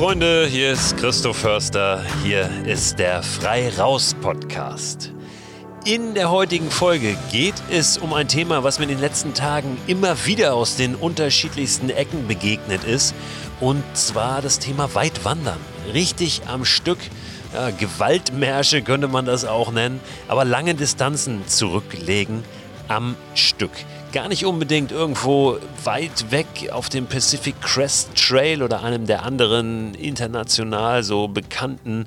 Freunde, hier ist Christoph Förster. Hier ist der Frei Raus Podcast. In der heutigen Folge geht es um ein Thema, was mir in den letzten Tagen immer wieder aus den unterschiedlichsten Ecken begegnet ist. Und zwar das Thema Weitwandern. Richtig am Stück. Ja, Gewaltmärsche könnte man das auch nennen. Aber lange Distanzen zurücklegen am Stück gar nicht unbedingt irgendwo weit weg auf dem Pacific Crest Trail oder einem der anderen international so bekannten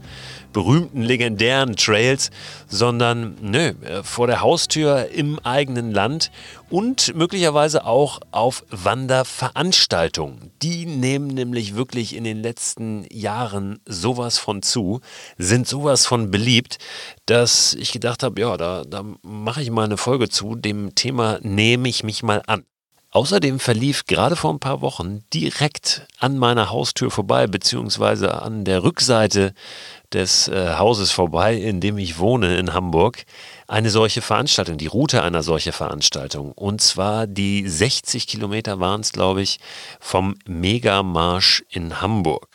berühmten, legendären Trails, sondern nö, äh, vor der Haustür im eigenen Land und möglicherweise auch auf Wanderveranstaltungen. Die nehmen nämlich wirklich in den letzten Jahren sowas von zu, sind sowas von beliebt, dass ich gedacht habe, ja, da, da mache ich mal eine Folge zu. Dem Thema nehme ich mich mal an. Außerdem verlief gerade vor ein paar Wochen direkt an meiner Haustür vorbei, beziehungsweise an der Rückseite des äh, Hauses vorbei, in dem ich wohne in Hamburg, eine solche Veranstaltung, die Route einer solchen Veranstaltung. Und zwar die 60 Kilometer waren es, glaube ich, vom Megamarsch in Hamburg.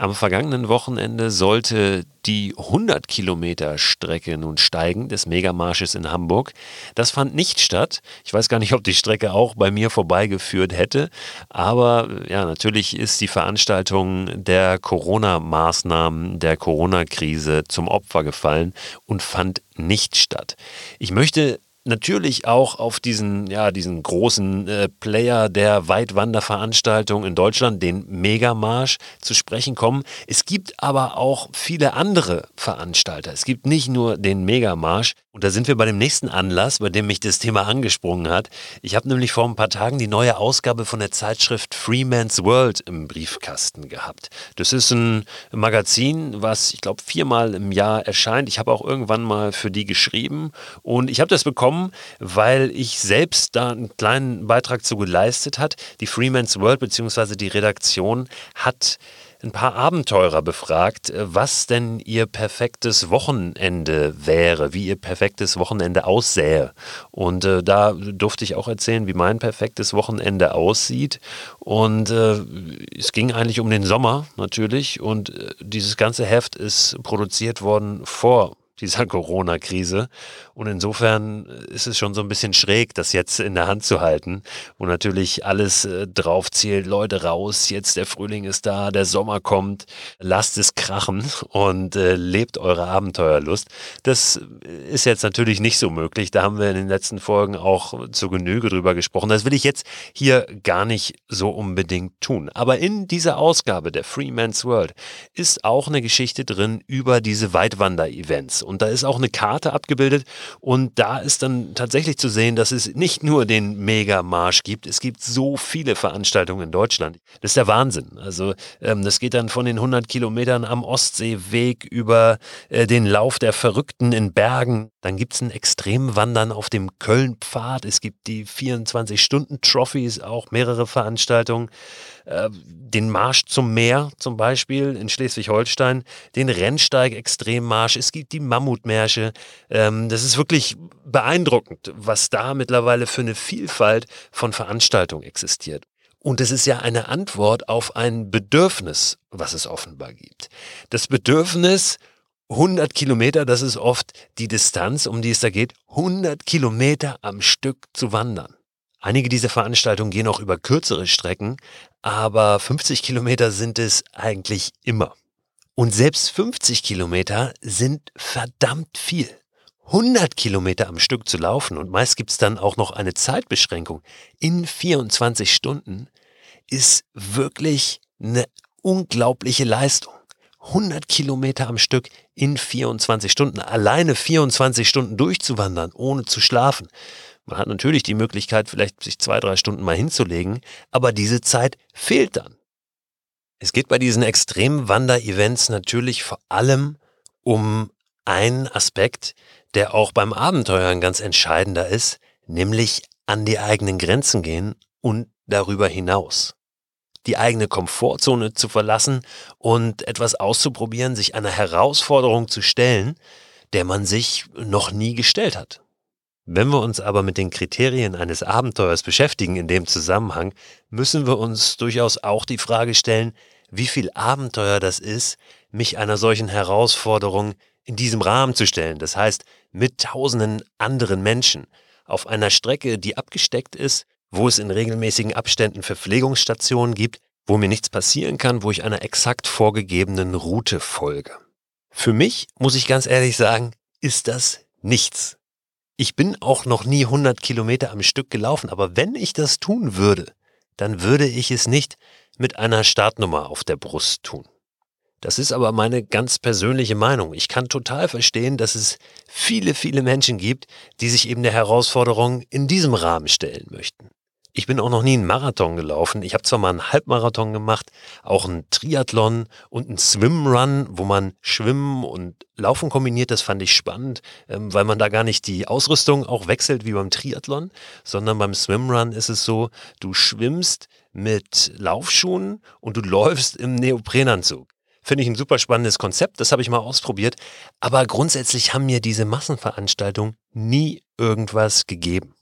Am vergangenen Wochenende sollte die 100 Kilometer Strecke nun steigen des Megamarsches in Hamburg. Das fand nicht statt. Ich weiß gar nicht, ob die Strecke auch bei mir vorbeigeführt hätte. Aber ja, natürlich ist die Veranstaltung der Corona-Maßnahmen, der Corona-Krise zum Opfer gefallen und fand nicht statt. Ich möchte natürlich auch auf diesen, ja, diesen großen äh, Player der Weitwanderveranstaltung in Deutschland, den Megamarsch, zu sprechen kommen. Es gibt aber auch viele andere Veranstalter. Es gibt nicht nur den Megamarsch. Und da sind wir bei dem nächsten Anlass, bei dem mich das Thema angesprungen hat. Ich habe nämlich vor ein paar Tagen die neue Ausgabe von der Zeitschrift Freeman's World im Briefkasten gehabt. Das ist ein Magazin, was ich glaube viermal im Jahr erscheint. Ich habe auch irgendwann mal für die geschrieben und ich habe das bekommen, weil ich selbst da einen kleinen Beitrag zu geleistet hat. Die Freeman's World bzw. die Redaktion hat ein paar Abenteurer befragt, äh, was denn ihr perfektes Wochenende wäre, wie ihr perfektes Wochenende aussähe. Und äh, da durfte ich auch erzählen, wie mein perfektes Wochenende aussieht. Und äh, es ging eigentlich um den Sommer natürlich. Und äh, dieses ganze Heft ist produziert worden vor dieser Corona-Krise. Und insofern ist es schon so ein bisschen schräg, das jetzt in der Hand zu halten, wo natürlich alles äh, drauf zählt, Leute raus, jetzt der Frühling ist da, der Sommer kommt, lasst es krachen und äh, lebt eure Abenteuerlust. Das ist jetzt natürlich nicht so möglich. Da haben wir in den letzten Folgen auch zur Genüge drüber gesprochen. Das will ich jetzt hier gar nicht so unbedingt tun. Aber in dieser Ausgabe der Freeman's World ist auch eine Geschichte drin über diese Weitwander-Events und da ist auch eine Karte abgebildet und da ist dann tatsächlich zu sehen, dass es nicht nur den Mega-Marsch gibt, es gibt so viele Veranstaltungen in Deutschland. Das ist der Wahnsinn. Also ähm, das geht dann von den 100 Kilometern am Ostseeweg über äh, den Lauf der Verrückten in Bergen. Dann gibt es ein Extremwandern auf dem Köln-Pfad. Es gibt die 24-Stunden-Trophies, auch mehrere Veranstaltungen. Äh, den Marsch zum Meer zum Beispiel in Schleswig-Holstein, den Rennsteig-Extremmarsch, es gibt die Mammutmärsche. Ähm, das ist wirklich beeindruckend, was da mittlerweile für eine Vielfalt von Veranstaltungen existiert. Und es ist ja eine Antwort auf ein Bedürfnis, was es offenbar gibt. Das Bedürfnis, 100 Kilometer, das ist oft die Distanz, um die es da geht, 100 Kilometer am Stück zu wandern. Einige dieser Veranstaltungen gehen auch über kürzere Strecken, aber 50 Kilometer sind es eigentlich immer. Und selbst 50 Kilometer sind verdammt viel. 100 Kilometer am Stück zu laufen und meist gibt es dann auch noch eine Zeitbeschränkung in 24 Stunden ist wirklich eine unglaubliche Leistung. 100 Kilometer am Stück in 24 Stunden, alleine 24 Stunden durchzuwandern, ohne zu schlafen. Man hat natürlich die Möglichkeit, vielleicht sich zwei, drei Stunden mal hinzulegen, aber diese Zeit fehlt dann. Es geht bei diesen Extremwander-Events natürlich vor allem um einen Aspekt, der auch beim Abenteuern ganz entscheidender ist, nämlich an die eigenen Grenzen gehen und darüber hinaus. Die eigene Komfortzone zu verlassen und etwas auszuprobieren, sich einer Herausforderung zu stellen, der man sich noch nie gestellt hat. Wenn wir uns aber mit den Kriterien eines Abenteuers beschäftigen in dem Zusammenhang, müssen wir uns durchaus auch die Frage stellen, wie viel Abenteuer das ist, mich einer solchen Herausforderung in diesem Rahmen zu stellen. Das heißt, mit tausenden anderen Menschen auf einer Strecke, die abgesteckt ist, wo es in regelmäßigen Abständen Verpflegungsstationen gibt, wo mir nichts passieren kann, wo ich einer exakt vorgegebenen Route folge. Für mich, muss ich ganz ehrlich sagen, ist das nichts. Ich bin auch noch nie 100 Kilometer am Stück gelaufen, aber wenn ich das tun würde, dann würde ich es nicht mit einer Startnummer auf der Brust tun. Das ist aber meine ganz persönliche Meinung. Ich kann total verstehen, dass es viele, viele Menschen gibt, die sich eben der Herausforderung in diesem Rahmen stellen möchten. Ich bin auch noch nie einen Marathon gelaufen. Ich habe zwar mal einen Halbmarathon gemacht, auch einen Triathlon und einen Swimrun, wo man Schwimmen und Laufen kombiniert. Das fand ich spannend, ähm, weil man da gar nicht die Ausrüstung auch wechselt wie beim Triathlon, sondern beim Swimrun ist es so, du schwimmst mit Laufschuhen und du läufst im Neoprenanzug. Finde ich ein super spannendes Konzept, das habe ich mal ausprobiert. Aber grundsätzlich haben mir diese Massenveranstaltungen nie irgendwas gegeben.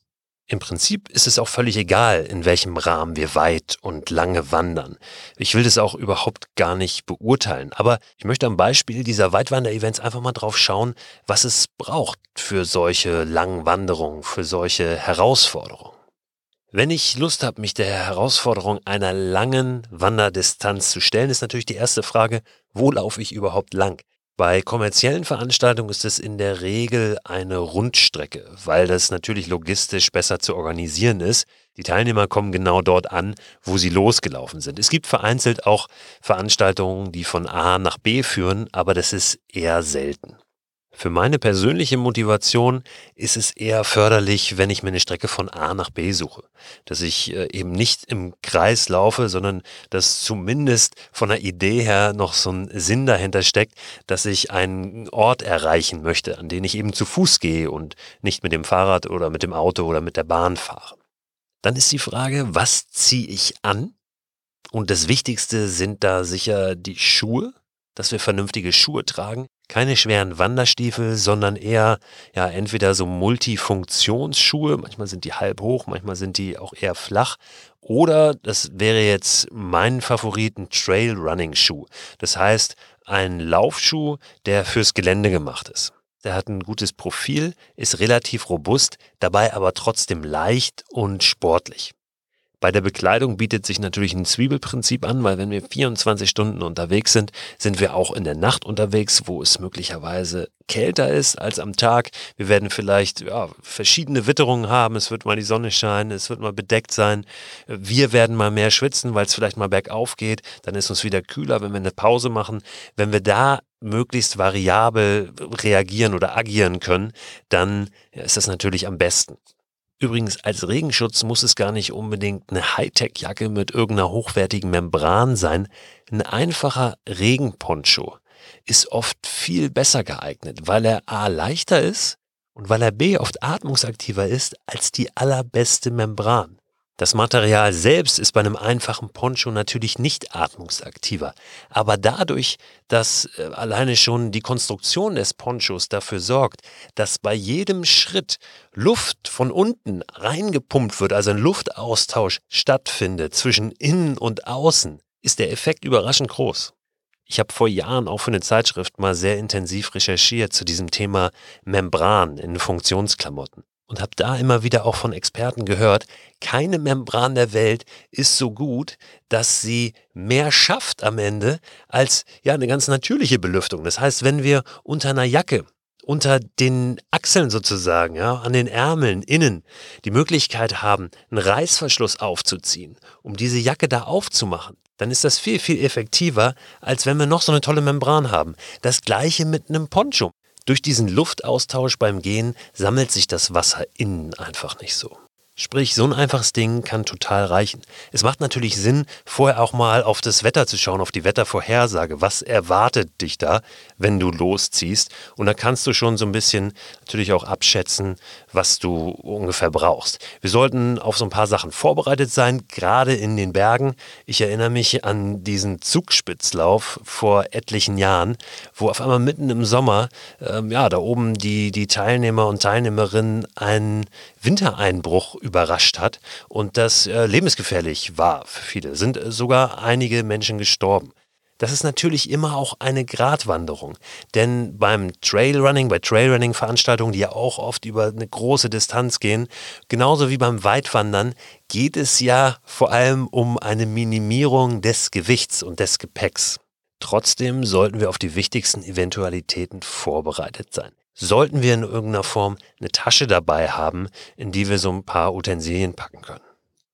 Im Prinzip ist es auch völlig egal, in welchem Rahmen wir weit und lange wandern. Ich will das auch überhaupt gar nicht beurteilen, aber ich möchte am Beispiel dieser Weitwander-Events einfach mal drauf schauen, was es braucht für solche langen Wanderungen, für solche Herausforderungen. Wenn ich Lust habe, mich der Herausforderung einer langen Wanderdistanz zu stellen, ist natürlich die erste Frage, wo laufe ich überhaupt lang? Bei kommerziellen Veranstaltungen ist es in der Regel eine Rundstrecke, weil das natürlich logistisch besser zu organisieren ist. Die Teilnehmer kommen genau dort an, wo sie losgelaufen sind. Es gibt vereinzelt auch Veranstaltungen, die von A nach B führen, aber das ist eher selten. Für meine persönliche Motivation ist es eher förderlich, wenn ich mir eine Strecke von A nach B suche. Dass ich äh, eben nicht im Kreis laufe, sondern dass zumindest von der Idee her noch so ein Sinn dahinter steckt, dass ich einen Ort erreichen möchte, an den ich eben zu Fuß gehe und nicht mit dem Fahrrad oder mit dem Auto oder mit der Bahn fahre. Dann ist die Frage, was ziehe ich an? Und das Wichtigste sind da sicher die Schuhe, dass wir vernünftige Schuhe tragen keine schweren Wanderstiefel, sondern eher ja entweder so Multifunktionsschuhe, manchmal sind die halb hoch, manchmal sind die auch eher flach oder das wäre jetzt mein Favorit ein Trail Running Schuh. Das heißt, ein Laufschuh, der fürs Gelände gemacht ist. Der hat ein gutes Profil, ist relativ robust, dabei aber trotzdem leicht und sportlich. Bei der Bekleidung bietet sich natürlich ein Zwiebelprinzip an, weil wenn wir 24 Stunden unterwegs sind, sind wir auch in der Nacht unterwegs, wo es möglicherweise kälter ist als am Tag. Wir werden vielleicht ja, verschiedene Witterungen haben. Es wird mal die Sonne scheinen, es wird mal bedeckt sein. Wir werden mal mehr schwitzen, weil es vielleicht mal bergauf geht. Dann ist uns wieder kühler, wenn wir eine Pause machen. Wenn wir da möglichst variabel reagieren oder agieren können, dann ist das natürlich am besten. Übrigens, als Regenschutz muss es gar nicht unbedingt eine Hightech-Jacke mit irgendeiner hochwertigen Membran sein. Ein einfacher Regenponcho ist oft viel besser geeignet, weil er A leichter ist und weil er B oft atmungsaktiver ist als die allerbeste Membran. Das Material selbst ist bei einem einfachen Poncho natürlich nicht atmungsaktiver, aber dadurch, dass äh, alleine schon die Konstruktion des Ponchos dafür sorgt, dass bei jedem Schritt Luft von unten reingepumpt wird, also ein Luftaustausch stattfindet zwischen innen und außen, ist der Effekt überraschend groß. Ich habe vor Jahren auch für eine Zeitschrift mal sehr intensiv recherchiert zu diesem Thema Membran in Funktionsklamotten und habe da immer wieder auch von Experten gehört, keine Membran der Welt ist so gut, dass sie mehr schafft am Ende als ja eine ganz natürliche Belüftung. Das heißt, wenn wir unter einer Jacke unter den Achseln sozusagen, ja, an den Ärmeln innen die Möglichkeit haben, einen Reißverschluss aufzuziehen, um diese Jacke da aufzumachen, dann ist das viel, viel effektiver, als wenn wir noch so eine tolle Membran haben. Das gleiche mit einem Poncho. Durch diesen Luftaustausch beim Gehen sammelt sich das Wasser innen einfach nicht so. Sprich, so ein einfaches Ding kann total reichen. Es macht natürlich Sinn, vorher auch mal auf das Wetter zu schauen, auf die Wettervorhersage. Was erwartet dich da, wenn du losziehst? Und da kannst du schon so ein bisschen natürlich auch abschätzen, was du ungefähr brauchst. Wir sollten auf so ein paar Sachen vorbereitet sein, gerade in den Bergen. Ich erinnere mich an diesen Zugspitzlauf vor etlichen Jahren, wo auf einmal mitten im Sommer, ähm, ja, da oben die, die Teilnehmer und Teilnehmerinnen einen Wintereinbruch überrascht hat und das äh, lebensgefährlich war für viele. Sind äh, sogar einige Menschen gestorben. das ist natürlich immer auch eine Gratwanderung. Denn beim Trailrunning, bei Trailrunning-Veranstaltungen, die ja auch oft über eine große Distanz gehen, genauso wie beim Weitwandern, geht es ja vor allem um eine Minimierung des Gewichts und des Gepäcks. Trotzdem sollten wir auf die wichtigsten Eventualitäten vorbereitet sein. Sollten wir in irgendeiner Form eine Tasche dabei haben, in die wir so ein paar Utensilien packen können.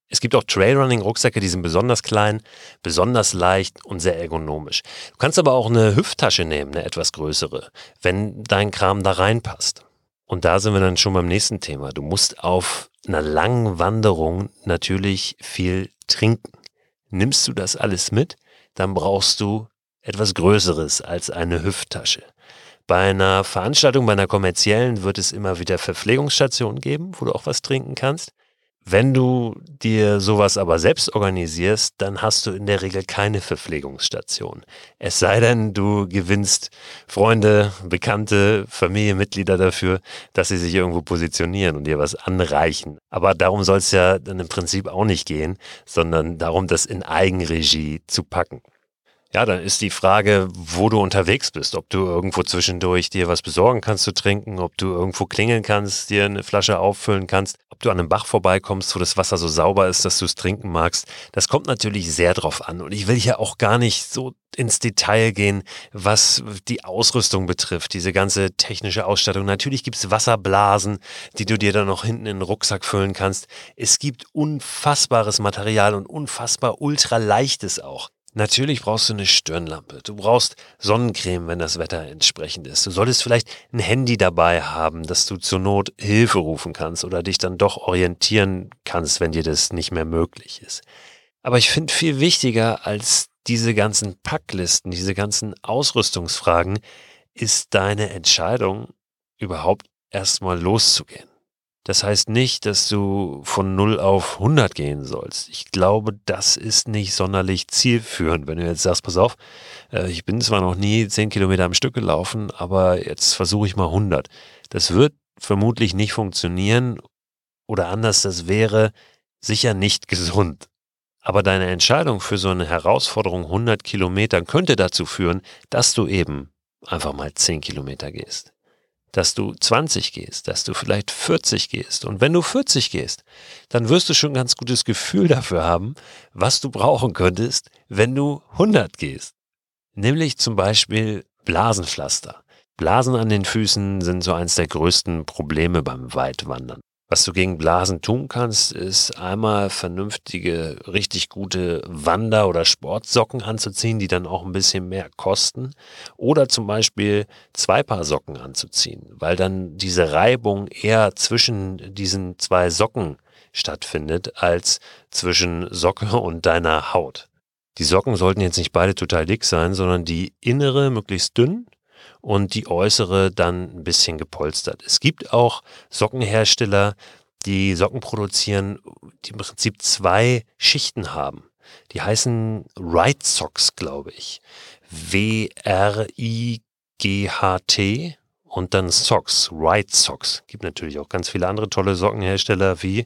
Es gibt auch Trailrunning-Rucksäcke, die sind besonders klein, besonders leicht und sehr ergonomisch. Du kannst aber auch eine Hüfttasche nehmen, eine etwas größere, wenn dein Kram da reinpasst. Und da sind wir dann schon beim nächsten Thema. Du musst auf einer langen Wanderung natürlich viel trinken. Nimmst du das alles mit, dann brauchst du etwas Größeres als eine Hüfttasche. Bei einer Veranstaltung, bei einer kommerziellen, wird es immer wieder Verpflegungsstationen geben, wo du auch was trinken kannst. Wenn du dir sowas aber selbst organisierst, dann hast du in der Regel keine Verpflegungsstation. Es sei denn, du gewinnst Freunde, Bekannte, Familienmitglieder dafür, dass sie sich irgendwo positionieren und dir was anreichen. Aber darum soll es ja dann im Prinzip auch nicht gehen, sondern darum, das in Eigenregie zu packen. Ja, dann ist die Frage, wo du unterwegs bist, ob du irgendwo zwischendurch dir was besorgen kannst zu trinken, ob du irgendwo klingeln kannst, dir eine Flasche auffüllen kannst, ob du an einem Bach vorbeikommst, wo das Wasser so sauber ist, dass du es trinken magst. Das kommt natürlich sehr drauf an. Und ich will hier auch gar nicht so ins Detail gehen, was die Ausrüstung betrifft, diese ganze technische Ausstattung. Natürlich gibt es Wasserblasen, die du dir dann noch hinten in den Rucksack füllen kannst. Es gibt unfassbares Material und unfassbar ultraleichtes auch. Natürlich brauchst du eine Stirnlampe. Du brauchst Sonnencreme, wenn das Wetter entsprechend ist. Du solltest vielleicht ein Handy dabei haben, dass du zur Not Hilfe rufen kannst oder dich dann doch orientieren kannst, wenn dir das nicht mehr möglich ist. Aber ich finde viel wichtiger als diese ganzen Packlisten, diese ganzen Ausrüstungsfragen, ist deine Entscheidung, überhaupt erstmal loszugehen. Das heißt nicht, dass du von 0 auf 100 gehen sollst. Ich glaube, das ist nicht sonderlich zielführend. Wenn du jetzt sagst, pass auf, äh, ich bin zwar noch nie 10 Kilometer am Stück gelaufen, aber jetzt versuche ich mal 100. Das wird vermutlich nicht funktionieren oder anders, das wäre sicher nicht gesund. Aber deine Entscheidung für so eine Herausforderung 100 Kilometer könnte dazu führen, dass du eben einfach mal 10 Kilometer gehst dass du 20 gehst, dass du vielleicht 40 gehst. Und wenn du 40 gehst, dann wirst du schon ein ganz gutes Gefühl dafür haben, was du brauchen könntest, wenn du 100 gehst. Nämlich zum Beispiel Blasenpflaster. Blasen an den Füßen sind so eins der größten Probleme beim Weitwandern. Was du gegen Blasen tun kannst, ist einmal vernünftige, richtig gute Wander- oder Sportsocken anzuziehen, die dann auch ein bisschen mehr kosten. Oder zum Beispiel zwei Paar Socken anzuziehen, weil dann diese Reibung eher zwischen diesen zwei Socken stattfindet, als zwischen Socke und deiner Haut. Die Socken sollten jetzt nicht beide total dick sein, sondern die innere möglichst dünn und die äußere dann ein bisschen gepolstert. Es gibt auch Sockenhersteller, die Socken produzieren, die im Prinzip zwei Schichten haben. Die heißen Right Socks, glaube ich. W-R-I-G-H-T und dann Socks, Right Socks. Gibt natürlich auch ganz viele andere tolle Sockenhersteller wie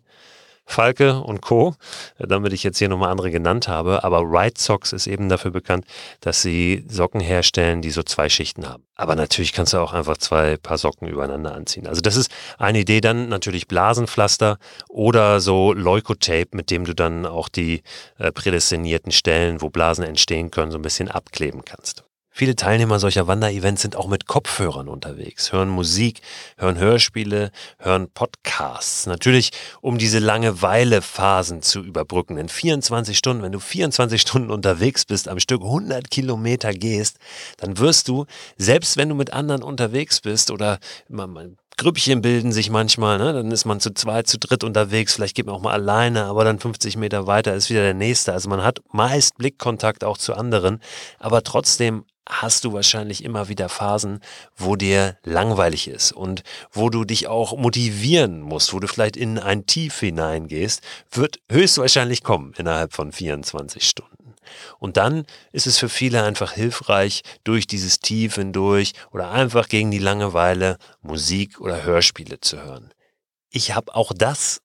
Falke und Co., damit ich jetzt hier nochmal andere genannt habe. Aber Right Socks ist eben dafür bekannt, dass sie Socken herstellen, die so zwei Schichten haben. Aber natürlich kannst du auch einfach zwei Paar Socken übereinander anziehen. Also das ist eine Idee. Dann natürlich Blasenpflaster oder so Leukotape, mit dem du dann auch die äh, prädestinierten Stellen, wo Blasen entstehen können, so ein bisschen abkleben kannst. Viele Teilnehmer solcher Wanderevents sind auch mit Kopfhörern unterwegs, hören Musik, hören Hörspiele, hören Podcasts. Natürlich, um diese Langeweile-Phasen zu überbrücken. In 24 Stunden, wenn du 24 Stunden unterwegs bist, am Stück 100 Kilometer gehst, dann wirst du, selbst wenn du mit anderen unterwegs bist oder man, Grüppchen bilden sich manchmal, ne? dann ist man zu zweit, zu dritt unterwegs, vielleicht geht man auch mal alleine, aber dann 50 Meter weiter ist wieder der nächste. Also man hat meist Blickkontakt auch zu anderen, aber trotzdem hast du wahrscheinlich immer wieder Phasen, wo dir langweilig ist und wo du dich auch motivieren musst, wo du vielleicht in ein Tief hineingehst, wird höchstwahrscheinlich kommen innerhalb von 24 Stunden. Und dann ist es für viele einfach hilfreich, durch dieses Tief hindurch oder einfach gegen die Langeweile Musik oder Hörspiele zu hören. Ich habe auch das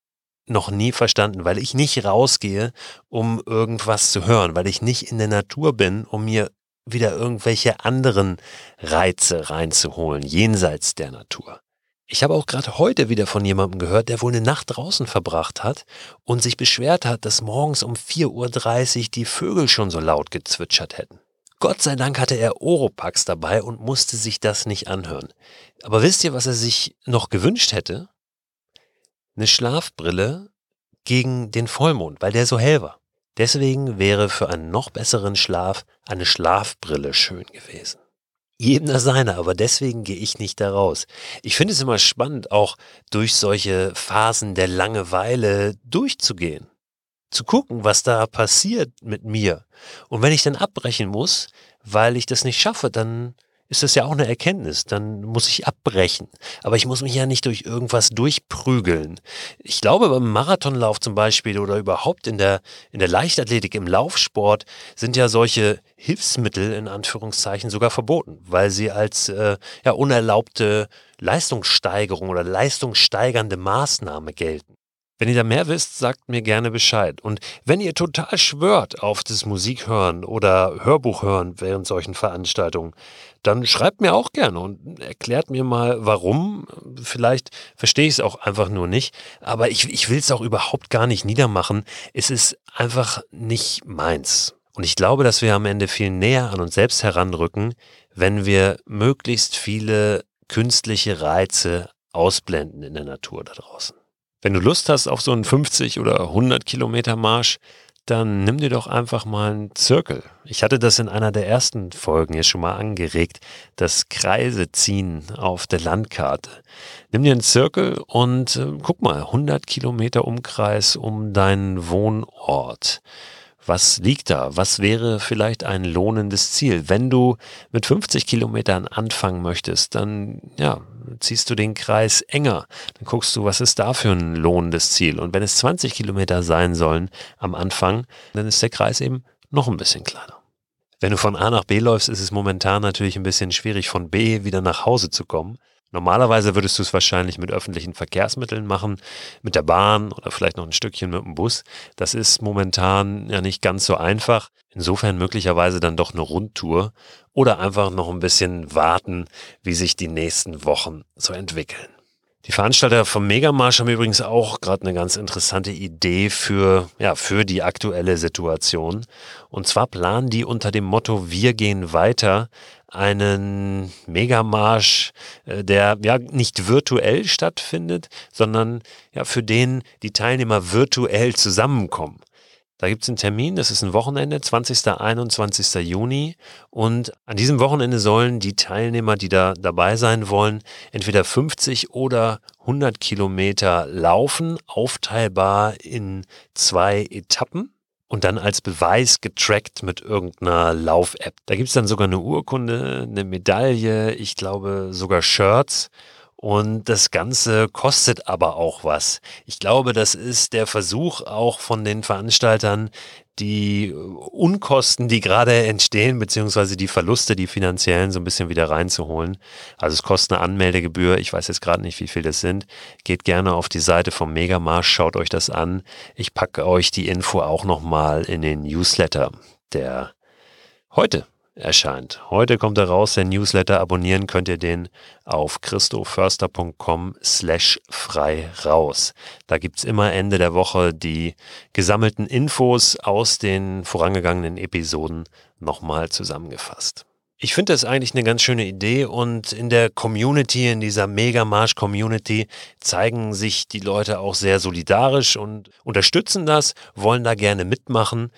noch nie verstanden, weil ich nicht rausgehe, um irgendwas zu hören, weil ich nicht in der Natur bin, um mir wieder irgendwelche anderen Reize reinzuholen, jenseits der Natur. Ich habe auch gerade heute wieder von jemandem gehört, der wohl eine Nacht draußen verbracht hat und sich beschwert hat, dass morgens um 4.30 Uhr die Vögel schon so laut gezwitschert hätten. Gott sei Dank hatte er Oropax dabei und musste sich das nicht anhören. Aber wisst ihr, was er sich noch gewünscht hätte? Eine Schlafbrille gegen den Vollmond, weil der so hell war. Deswegen wäre für einen noch besseren Schlaf eine Schlafbrille schön gewesen. Jedem das seine, aber deswegen gehe ich nicht da raus. Ich finde es immer spannend, auch durch solche Phasen der Langeweile durchzugehen. Zu gucken, was da passiert mit mir. Und wenn ich dann abbrechen muss, weil ich das nicht schaffe, dann ist das ja auch eine Erkenntnis. Dann muss ich abbrechen. Aber ich muss mich ja nicht durch irgendwas durchprügeln. Ich glaube, beim Marathonlauf zum Beispiel oder überhaupt in der, in der Leichtathletik, im Laufsport sind ja solche Hilfsmittel in Anführungszeichen sogar verboten, weil sie als äh, ja, unerlaubte Leistungssteigerung oder leistungssteigernde Maßnahme gelten. Wenn ihr da mehr wisst, sagt mir gerne Bescheid. Und wenn ihr total schwört auf das Musikhören oder Hörbuch hören während solchen Veranstaltungen, dann schreibt mir auch gerne und erklärt mir mal, warum. Vielleicht verstehe ich es auch einfach nur nicht, aber ich, ich will es auch überhaupt gar nicht niedermachen. Es ist einfach nicht meins. Und ich glaube, dass wir am Ende viel näher an uns selbst heranrücken, wenn wir möglichst viele künstliche Reize ausblenden in der Natur da draußen. Wenn du Lust hast auf so einen 50 oder 100 Kilometer Marsch, dann nimm dir doch einfach mal einen Zirkel. Ich hatte das in einer der ersten Folgen hier schon mal angeregt, das Kreise ziehen auf der Landkarte. Nimm dir einen Zirkel und äh, guck mal, 100 Kilometer Umkreis um deinen Wohnort. Was liegt da? Was wäre vielleicht ein lohnendes Ziel? Wenn du mit 50 Kilometern anfangen möchtest, dann ja, ziehst du den Kreis enger. Dann guckst du, was ist da für ein lohnendes Ziel? Und wenn es 20 Kilometer sein sollen am Anfang, dann ist der Kreis eben noch ein bisschen kleiner. Wenn du von A nach B läufst, ist es momentan natürlich ein bisschen schwierig, von B wieder nach Hause zu kommen. Normalerweise würdest du es wahrscheinlich mit öffentlichen Verkehrsmitteln machen, mit der Bahn oder vielleicht noch ein Stückchen mit dem Bus. Das ist momentan ja nicht ganz so einfach. Insofern möglicherweise dann doch eine Rundtour oder einfach noch ein bisschen warten, wie sich die nächsten Wochen so entwickeln. Die Veranstalter vom Megamarsch haben übrigens auch gerade eine ganz interessante Idee für, ja, für die aktuelle Situation. Und zwar planen die unter dem Motto Wir gehen weiter einen Megamarsch, äh, der ja nicht virtuell stattfindet, sondern ja für den die Teilnehmer virtuell zusammenkommen. Da gibt es einen Termin, das ist ein Wochenende, 20. 21. Juni. Und an diesem Wochenende sollen die Teilnehmer, die da dabei sein wollen, entweder 50 oder 100 Kilometer laufen, aufteilbar in zwei Etappen und dann als Beweis getrackt mit irgendeiner Lauf-App. Da gibt es dann sogar eine Urkunde, eine Medaille, ich glaube sogar Shirts. Und das Ganze kostet aber auch was. Ich glaube, das ist der Versuch auch von den Veranstaltern, die Unkosten, die gerade entstehen, beziehungsweise die Verluste, die finanziellen, so ein bisschen wieder reinzuholen. Also es kostet eine Anmeldegebühr. Ich weiß jetzt gerade nicht, wie viel das sind. Geht gerne auf die Seite vom Megamarsch, schaut euch das an. Ich packe euch die Info auch nochmal in den Newsletter, der heute erscheint. Heute kommt er raus, der Newsletter. Abonnieren könnt ihr den auf christoförster.com slash frei raus. Da gibt's immer Ende der Woche die gesammelten Infos aus den vorangegangenen Episoden nochmal zusammengefasst. Ich finde das eigentlich eine ganz schöne Idee und in der Community, in dieser Mega-Marsch-Community zeigen sich die Leute auch sehr solidarisch und unterstützen das, wollen da gerne mitmachen.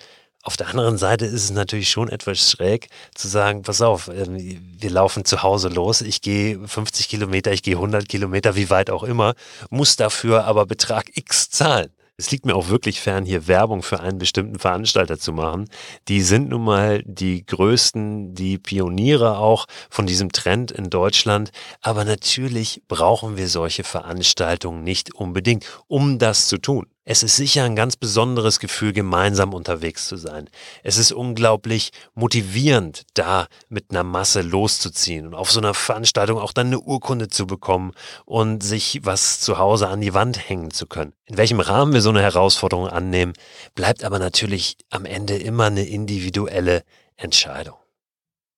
Auf der anderen Seite ist es natürlich schon etwas schräg zu sagen, pass auf, ähm, wir laufen zu Hause los, ich gehe 50 Kilometer, ich gehe 100 Kilometer, wie weit auch immer, muss dafür aber Betrag X zahlen. Es liegt mir auch wirklich fern, hier Werbung für einen bestimmten Veranstalter zu machen. Die sind nun mal die größten, die Pioniere auch von diesem Trend in Deutschland. Aber natürlich brauchen wir solche Veranstaltungen nicht unbedingt, um das zu tun. Es ist sicher ein ganz besonderes Gefühl, gemeinsam unterwegs zu sein. Es ist unglaublich motivierend, da mit einer Masse loszuziehen und auf so einer Veranstaltung auch dann eine Urkunde zu bekommen und sich was zu Hause an die Wand hängen zu können. In welchem Rahmen wir so eine Herausforderung annehmen, bleibt aber natürlich am Ende immer eine individuelle Entscheidung.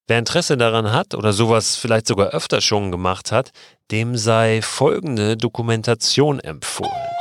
Wer Interesse daran hat oder sowas vielleicht sogar öfter schon gemacht hat, dem sei folgende Dokumentation empfohlen.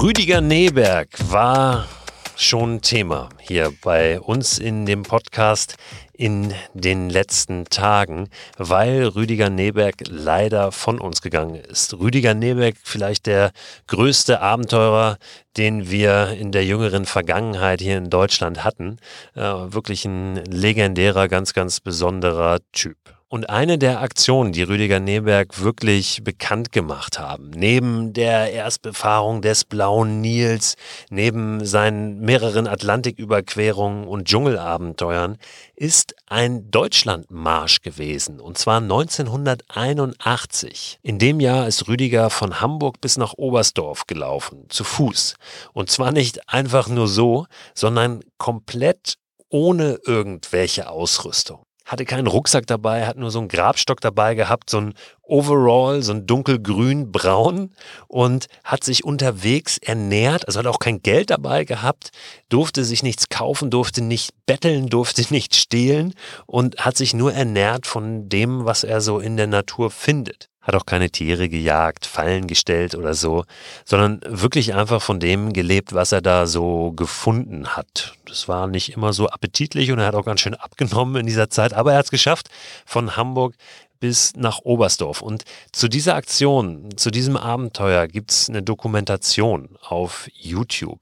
Rüdiger Neberg war schon Thema hier bei uns in dem Podcast in den letzten Tagen, weil Rüdiger Neberg leider von uns gegangen ist. Rüdiger Neberg vielleicht der größte Abenteurer, den wir in der jüngeren Vergangenheit hier in Deutschland hatten. Äh, wirklich ein legendärer, ganz, ganz besonderer Typ. Und eine der Aktionen, die Rüdiger Neberg wirklich bekannt gemacht haben, neben der Erstbefahrung des Blauen Nils, neben seinen mehreren Atlantiküberquerungen und Dschungelabenteuern, ist ein Deutschlandmarsch gewesen. Und zwar 1981. In dem Jahr ist Rüdiger von Hamburg bis nach Oberstdorf gelaufen, zu Fuß. Und zwar nicht einfach nur so, sondern komplett ohne irgendwelche Ausrüstung hatte keinen Rucksack dabei, hat nur so einen Grabstock dabei gehabt, so ein Overall, so ein dunkelgrün-braun und hat sich unterwegs ernährt, also hat auch kein Geld dabei gehabt, durfte sich nichts kaufen, durfte nicht betteln, durfte nicht stehlen und hat sich nur ernährt von dem, was er so in der Natur findet hat auch keine Tiere gejagt, Fallen gestellt oder so, sondern wirklich einfach von dem gelebt, was er da so gefunden hat. Das war nicht immer so appetitlich und er hat auch ganz schön abgenommen in dieser Zeit, aber er hat es geschafft, von Hamburg bis nach Oberstdorf. Und zu dieser Aktion, zu diesem Abenteuer gibt es eine Dokumentation auf YouTube.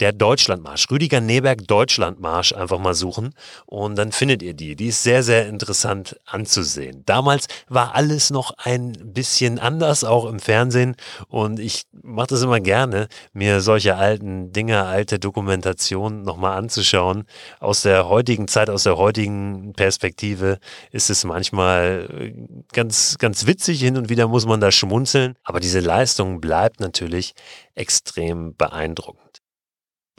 Der Deutschlandmarsch, Rüdiger Neberg Deutschlandmarsch einfach mal suchen und dann findet ihr die. Die ist sehr, sehr interessant anzusehen. Damals war alles noch ein bisschen anders, auch im Fernsehen. Und ich mache das immer gerne, mir solche alten Dinge, alte Dokumentationen nochmal anzuschauen. Aus der heutigen Zeit, aus der heutigen Perspektive ist es manchmal ganz, ganz witzig. Hin und wieder muss man da schmunzeln. Aber diese Leistung bleibt natürlich extrem beeindruckend.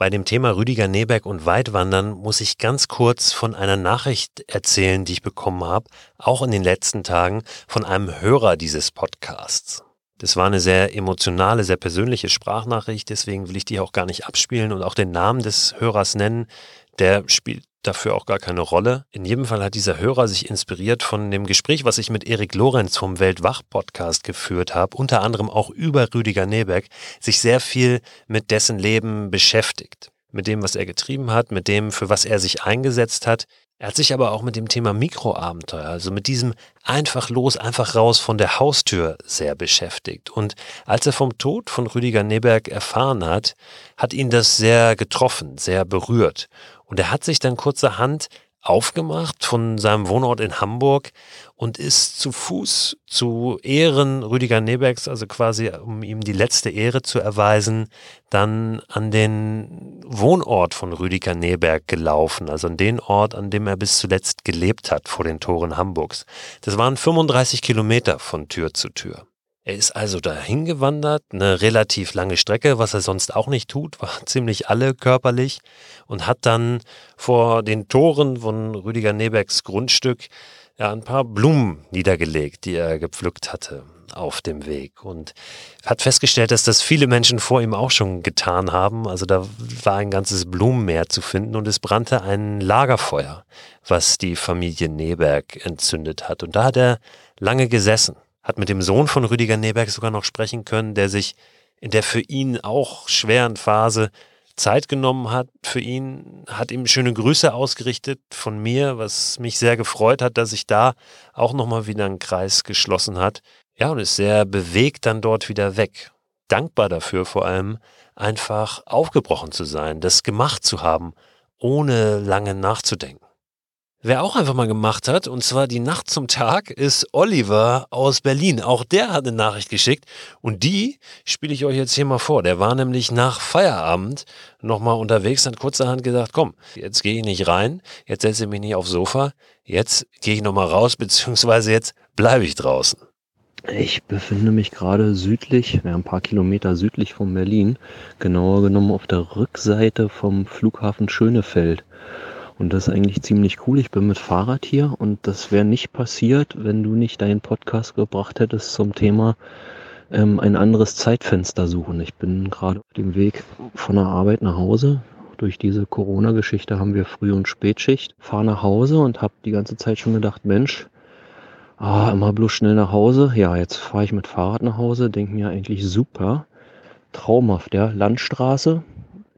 Bei dem Thema Rüdiger Neberg und Weitwandern muss ich ganz kurz von einer Nachricht erzählen, die ich bekommen habe, auch in den letzten Tagen von einem Hörer dieses Podcasts. Das war eine sehr emotionale, sehr persönliche Sprachnachricht, deswegen will ich die auch gar nicht abspielen und auch den Namen des Hörers nennen. Der spielt dafür auch gar keine Rolle. In jedem Fall hat dieser Hörer sich inspiriert von dem Gespräch, was ich mit Erik Lorenz vom Weltwach-Podcast geführt habe, unter anderem auch über Rüdiger Neberg, sich sehr viel mit dessen Leben beschäftigt. Mit dem, was er getrieben hat, mit dem, für was er sich eingesetzt hat. Er hat sich aber auch mit dem Thema Mikroabenteuer, also mit diesem einfach los, einfach raus von der Haustür sehr beschäftigt. Und als er vom Tod von Rüdiger Neberg erfahren hat, hat ihn das sehr getroffen, sehr berührt. Und er hat sich dann kurzerhand aufgemacht von seinem Wohnort in Hamburg und ist zu Fuß zu Ehren Rüdiger Nebergs, also quasi um ihm die letzte Ehre zu erweisen, dann an den Wohnort von Rüdiger Neberg gelaufen, also an den Ort, an dem er bis zuletzt gelebt hat, vor den Toren Hamburgs. Das waren 35 Kilometer von Tür zu Tür. Er ist also dahin gewandert, eine relativ lange Strecke, was er sonst auch nicht tut, war ziemlich alle körperlich und hat dann vor den Toren von Rüdiger Nebergs Grundstück ja, ein paar Blumen niedergelegt, die er gepflückt hatte auf dem Weg und hat festgestellt, dass das viele Menschen vor ihm auch schon getan haben. Also da war ein ganzes Blumenmeer zu finden und es brannte ein Lagerfeuer, was die Familie Neberg entzündet hat. Und da hat er lange gesessen hat mit dem Sohn von Rüdiger Neberg sogar noch sprechen können, der sich in der für ihn auch schweren Phase Zeit genommen hat für ihn, hat ihm schöne Grüße ausgerichtet von mir, was mich sehr gefreut hat, dass sich da auch nochmal wieder ein Kreis geschlossen hat. Ja, und ist sehr bewegt dann dort wieder weg. Dankbar dafür vor allem, einfach aufgebrochen zu sein, das gemacht zu haben, ohne lange nachzudenken. Wer auch einfach mal gemacht hat, und zwar die Nacht zum Tag, ist Oliver aus Berlin. Auch der hat eine Nachricht geschickt und die spiele ich euch jetzt hier mal vor. Der war nämlich nach Feierabend nochmal unterwegs, hat kurzerhand gesagt, komm, jetzt gehe ich nicht rein, jetzt setze ich mich nicht aufs Sofa, jetzt gehe ich nochmal raus, beziehungsweise jetzt bleibe ich draußen. Ich befinde mich gerade südlich, ja, ein paar Kilometer südlich von Berlin, genauer genommen auf der Rückseite vom Flughafen Schönefeld. Und das ist eigentlich ziemlich cool. Ich bin mit Fahrrad hier und das wäre nicht passiert, wenn du nicht deinen Podcast gebracht hättest zum Thema ähm, ein anderes Zeitfenster suchen. Ich bin gerade auf dem Weg von der Arbeit nach Hause durch diese Corona-Geschichte haben wir Früh- und Spätschicht. Fahre nach Hause und habe die ganze Zeit schon gedacht, Mensch, ah, immer bloß schnell nach Hause. Ja, jetzt fahre ich mit Fahrrad nach Hause, denke mir eigentlich super. Traumhaft, ja. Landstraße,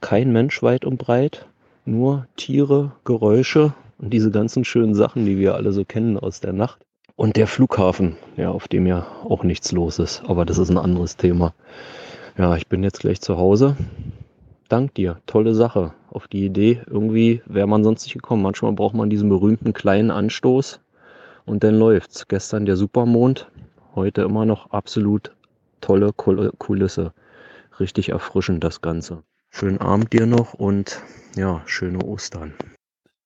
kein Mensch weit und breit, nur Tiere, Geräusche und diese ganzen schönen Sachen, die wir alle so kennen aus der Nacht. Und der Flughafen, ja, auf dem ja auch nichts los ist. Aber das ist ein anderes Thema. Ja, ich bin jetzt gleich zu Hause. Dank dir, tolle Sache. Auf die Idee, irgendwie wäre man sonst nicht gekommen. Manchmal braucht man diesen berühmten kleinen Anstoß und dann läuft's. Gestern der Supermond, heute immer noch absolut tolle Kulisse. Richtig erfrischend das Ganze. Schönen Abend dir noch und ja, schöne Ostern.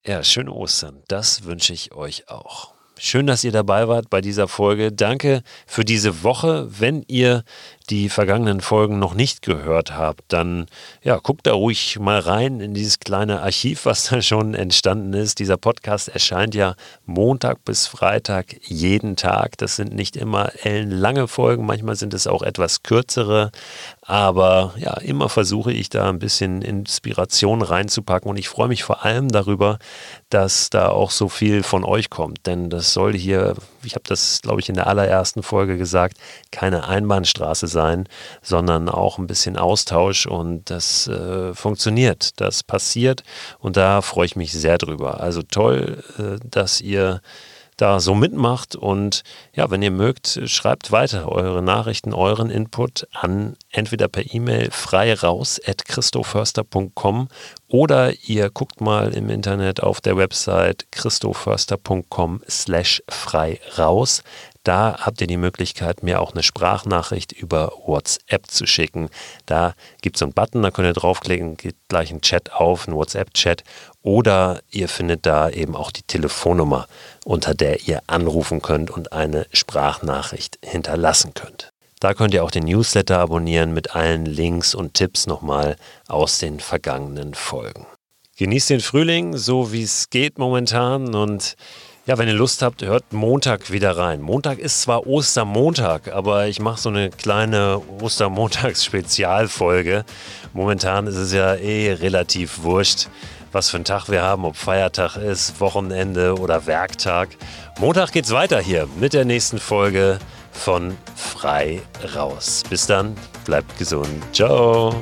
Ja, schöne Ostern. Das wünsche ich euch auch. Schön, dass ihr dabei wart bei dieser Folge. Danke für diese Woche. Wenn ihr die vergangenen Folgen noch nicht gehört habt, dann ja, guckt da ruhig mal rein in dieses kleine Archiv, was da schon entstanden ist. Dieser Podcast erscheint ja Montag bis Freitag jeden Tag. Das sind nicht immer ellenlange Folgen, manchmal sind es auch etwas kürzere, aber ja, immer versuche ich da ein bisschen Inspiration reinzupacken. Und ich freue mich vor allem darüber, dass da auch so viel von euch kommt, denn das soll hier, ich habe das glaube ich in der allerersten Folge gesagt, keine Einbahnstraße sein, sondern auch ein bisschen Austausch. Und das äh, funktioniert, das passiert. Und da freue ich mich sehr drüber. Also toll, äh, dass ihr da so mitmacht. Und ja, wenn ihr mögt, schreibt weiter eure Nachrichten, euren Input an entweder per E-Mail frei raus at christoförster.com oder ihr guckt mal im Internet auf der Website christoförster.com slash frei raus. Da habt ihr die Möglichkeit, mir auch eine Sprachnachricht über WhatsApp zu schicken. Da gibt es einen Button, da könnt ihr draufklicken, geht gleich ein Chat auf, ein WhatsApp-Chat. Oder ihr findet da eben auch die Telefonnummer, unter der ihr anrufen könnt und eine Sprachnachricht hinterlassen könnt. Da könnt ihr auch den Newsletter abonnieren mit allen Links und Tipps nochmal aus den vergangenen Folgen. Genießt den Frühling, so wie es geht momentan und ja, wenn ihr Lust habt, hört Montag wieder rein. Montag ist zwar Ostermontag, aber ich mache so eine kleine Ostermontags-Spezialfolge. Momentan ist es ja eh relativ wurscht, was für ein Tag wir haben, ob Feiertag ist, Wochenende oder Werktag. Montag geht's weiter hier mit der nächsten Folge von Frei raus. Bis dann, bleibt gesund. Ciao.